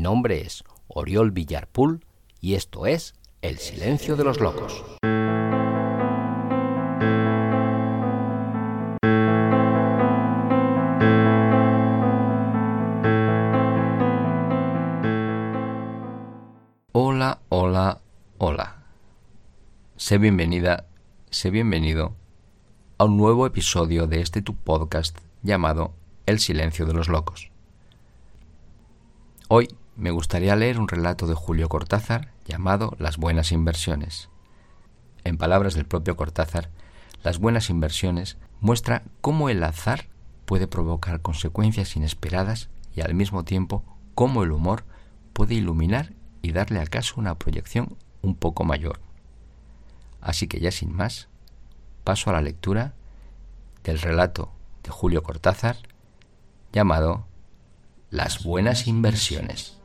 Mi nombre es Oriol Villarpool y esto es El Silencio de los Locos. Hola, hola, hola. Sé bienvenida, sé bienvenido a un nuevo episodio de este tu podcast llamado El Silencio de los Locos. Hoy me gustaría leer un relato de Julio Cortázar llamado Las buenas inversiones. En palabras del propio Cortázar, las buenas inversiones muestra cómo el azar puede provocar consecuencias inesperadas y al mismo tiempo cómo el humor puede iluminar y darle acaso una proyección un poco mayor. Así que ya sin más, paso a la lectura del relato de Julio Cortázar llamado Las buenas inversiones.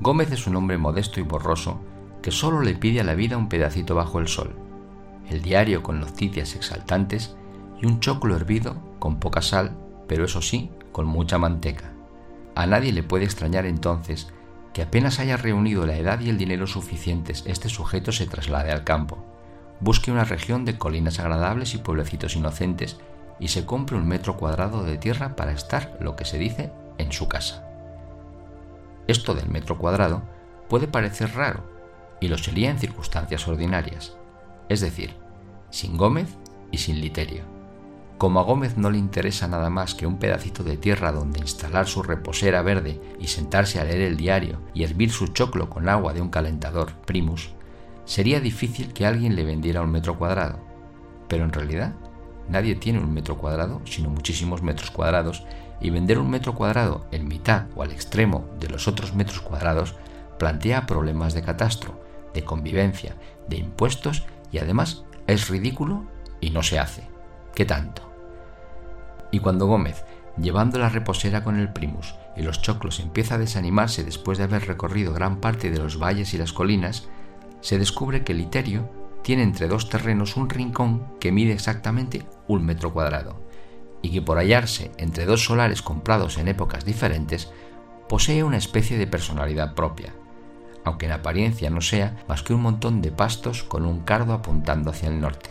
Gómez es un hombre modesto y borroso que solo le pide a la vida un pedacito bajo el sol, el diario con noticias exaltantes y un choclo hervido con poca sal, pero eso sí, con mucha manteca. A nadie le puede extrañar entonces que apenas haya reunido la edad y el dinero suficientes, este sujeto se traslade al campo, busque una región de colinas agradables y pueblecitos inocentes y se compre un metro cuadrado de tierra para estar, lo que se dice, en su casa. Esto del metro cuadrado puede parecer raro, y lo sería en circunstancias ordinarias, es decir, sin Gómez y sin Literio. Como a Gómez no le interesa nada más que un pedacito de tierra donde instalar su reposera verde y sentarse a leer el diario y hervir su choclo con agua de un calentador primus, sería difícil que alguien le vendiera un metro cuadrado. Pero en realidad nadie tiene un metro cuadrado, sino muchísimos metros cuadrados, y vender un metro cuadrado en mitad o al extremo de los otros metros cuadrados plantea problemas de catastro, de convivencia, de impuestos y además es ridículo y no se hace. ¿Qué tanto? Y cuando Gómez, llevando la reposera con el primus y los choclos, empieza a desanimarse después de haber recorrido gran parte de los valles y las colinas, se descubre que Literio tiene entre dos terrenos un rincón que mide exactamente un metro cuadrado, y que por hallarse entre dos solares comprados en épocas diferentes, posee una especie de personalidad propia, aunque en apariencia no sea más que un montón de pastos con un cardo apuntando hacia el norte.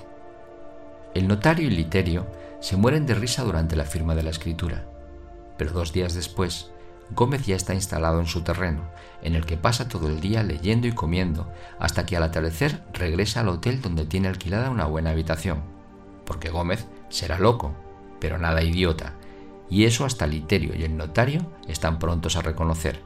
El notario y Literio se mueren de risa durante la firma de la escritura, pero dos días después, Gómez ya está instalado en su terreno, en el que pasa todo el día leyendo y comiendo, hasta que al atardecer regresa al hotel donde tiene alquilada una buena habitación. Porque Gómez será loco, pero nada idiota, y eso hasta Literio y el notario están prontos a reconocer,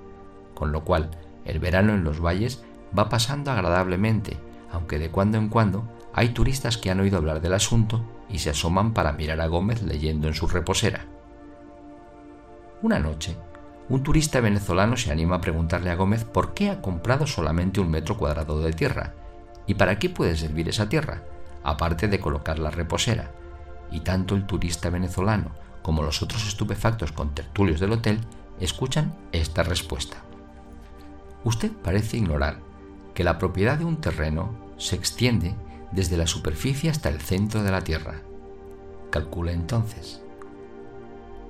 con lo cual el verano en los valles va pasando agradablemente, aunque de cuando en cuando hay turistas que han oído hablar del asunto y se asoman para mirar a Gómez leyendo en su reposera. Una noche, un turista venezolano se anima a preguntarle a Gómez por qué ha comprado solamente un metro cuadrado de tierra y para qué puede servir esa tierra, aparte de colocar la reposera. Y tanto el turista venezolano como los otros estupefactos con tertulios del hotel escuchan esta respuesta. Usted parece ignorar que la propiedad de un terreno se extiende desde la superficie hasta el centro de la Tierra. Calcula entonces.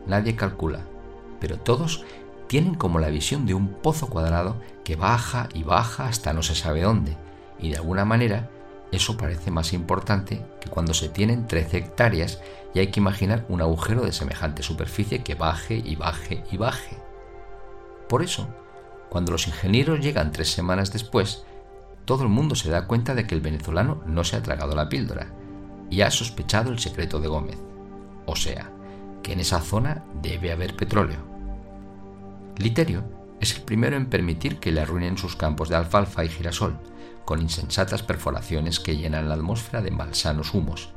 Nadie calcula, pero todos tienen como la visión de un pozo cuadrado que baja y baja hasta no se sabe dónde, y de alguna manera eso parece más importante que cuando se tienen 13 hectáreas y hay que imaginar un agujero de semejante superficie que baje y baje y baje. Por eso, cuando los ingenieros llegan tres semanas después, todo el mundo se da cuenta de que el venezolano no se ha tragado la píldora y ha sospechado el secreto de Gómez. O sea, que en esa zona debe haber petróleo. Literio es el primero en permitir que le arruinen sus campos de alfalfa y girasol, con insensatas perforaciones que llenan la atmósfera de malsanos humos.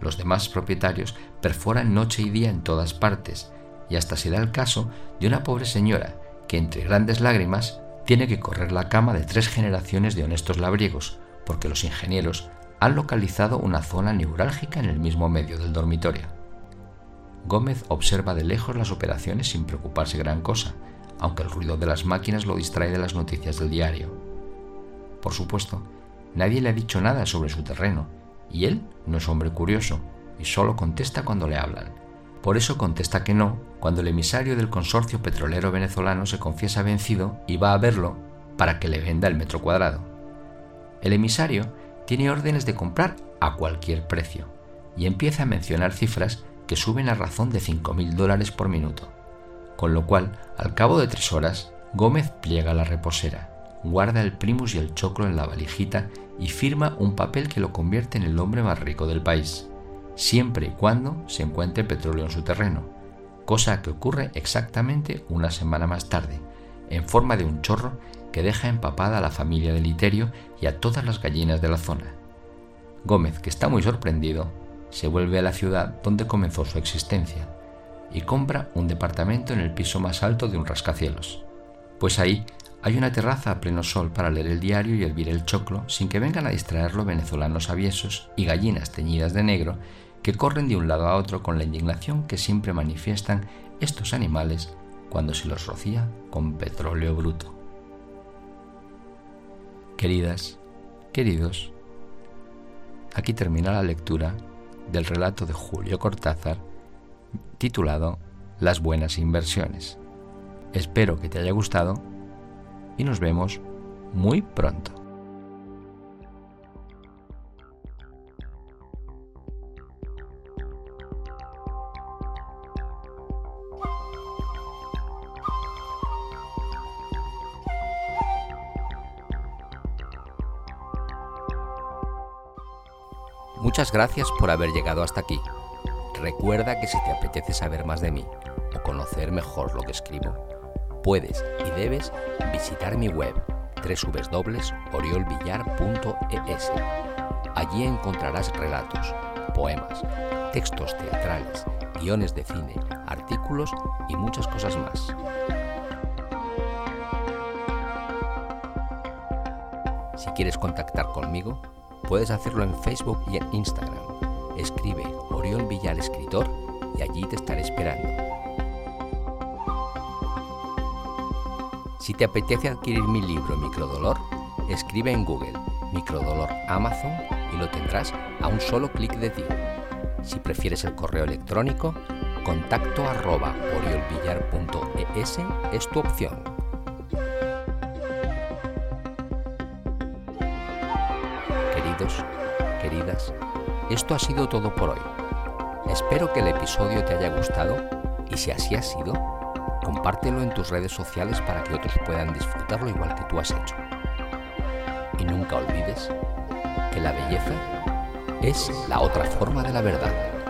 Los demás propietarios perforan noche y día en todas partes, y hasta se da el caso de una pobre señora que entre grandes lágrimas tiene que correr la cama de tres generaciones de honestos labriegos, porque los ingenieros han localizado una zona neurálgica en el mismo medio del dormitorio. Gómez observa de lejos las operaciones sin preocuparse gran cosa, aunque el ruido de las máquinas lo distrae de las noticias del diario. Por supuesto, nadie le ha dicho nada sobre su terreno, y él no es hombre curioso, y solo contesta cuando le hablan. Por eso contesta que no cuando el emisario del consorcio petrolero venezolano se confiesa vencido y va a verlo para que le venda el metro cuadrado. El emisario tiene órdenes de comprar a cualquier precio y empieza a mencionar cifras que suben a razón de 5.000 dólares por minuto, con lo cual, al cabo de tres horas, Gómez pliega la reposera, guarda el primus y el choclo en la valijita y firma un papel que lo convierte en el hombre más rico del país siempre y cuando se encuentre petróleo en su terreno, cosa que ocurre exactamente una semana más tarde, en forma de un chorro que deja empapada a la familia de Literio y a todas las gallinas de la zona. Gómez, que está muy sorprendido, se vuelve a la ciudad donde comenzó su existencia y compra un departamento en el piso más alto de un rascacielos. Pues ahí hay una terraza a pleno sol para leer el diario y hervir el choclo sin que vengan a distraerlo venezolanos aviesos y gallinas teñidas de negro que corren de un lado a otro con la indignación que siempre manifiestan estos animales cuando se los rocía con petróleo bruto. Queridas, queridos, aquí termina la lectura del relato de Julio Cortázar titulado Las buenas inversiones. Espero que te haya gustado y nos vemos muy pronto. Muchas gracias por haber llegado hasta aquí. Recuerda que si te apetece saber más de mí o conocer mejor lo que escribo, puedes y debes visitar mi web www.oriolvillar.es. Allí encontrarás relatos, poemas, textos teatrales, guiones de cine, artículos y muchas cosas más. Si quieres contactar conmigo, Puedes hacerlo en Facebook y en Instagram. Escribe Oriol Villar Escritor y allí te estaré esperando. Si te apetece adquirir mi libro Microdolor, escribe en Google Microdolor Amazon y lo tendrás a un solo clic de ti. Si prefieres el correo electrónico, contacto arroba oriolvillar.es es tu opción. queridas, esto ha sido todo por hoy. Espero que el episodio te haya gustado y si así ha sido, compártelo en tus redes sociales para que otros puedan disfrutarlo igual que tú has hecho. Y nunca olvides que la belleza es la otra forma de la verdad.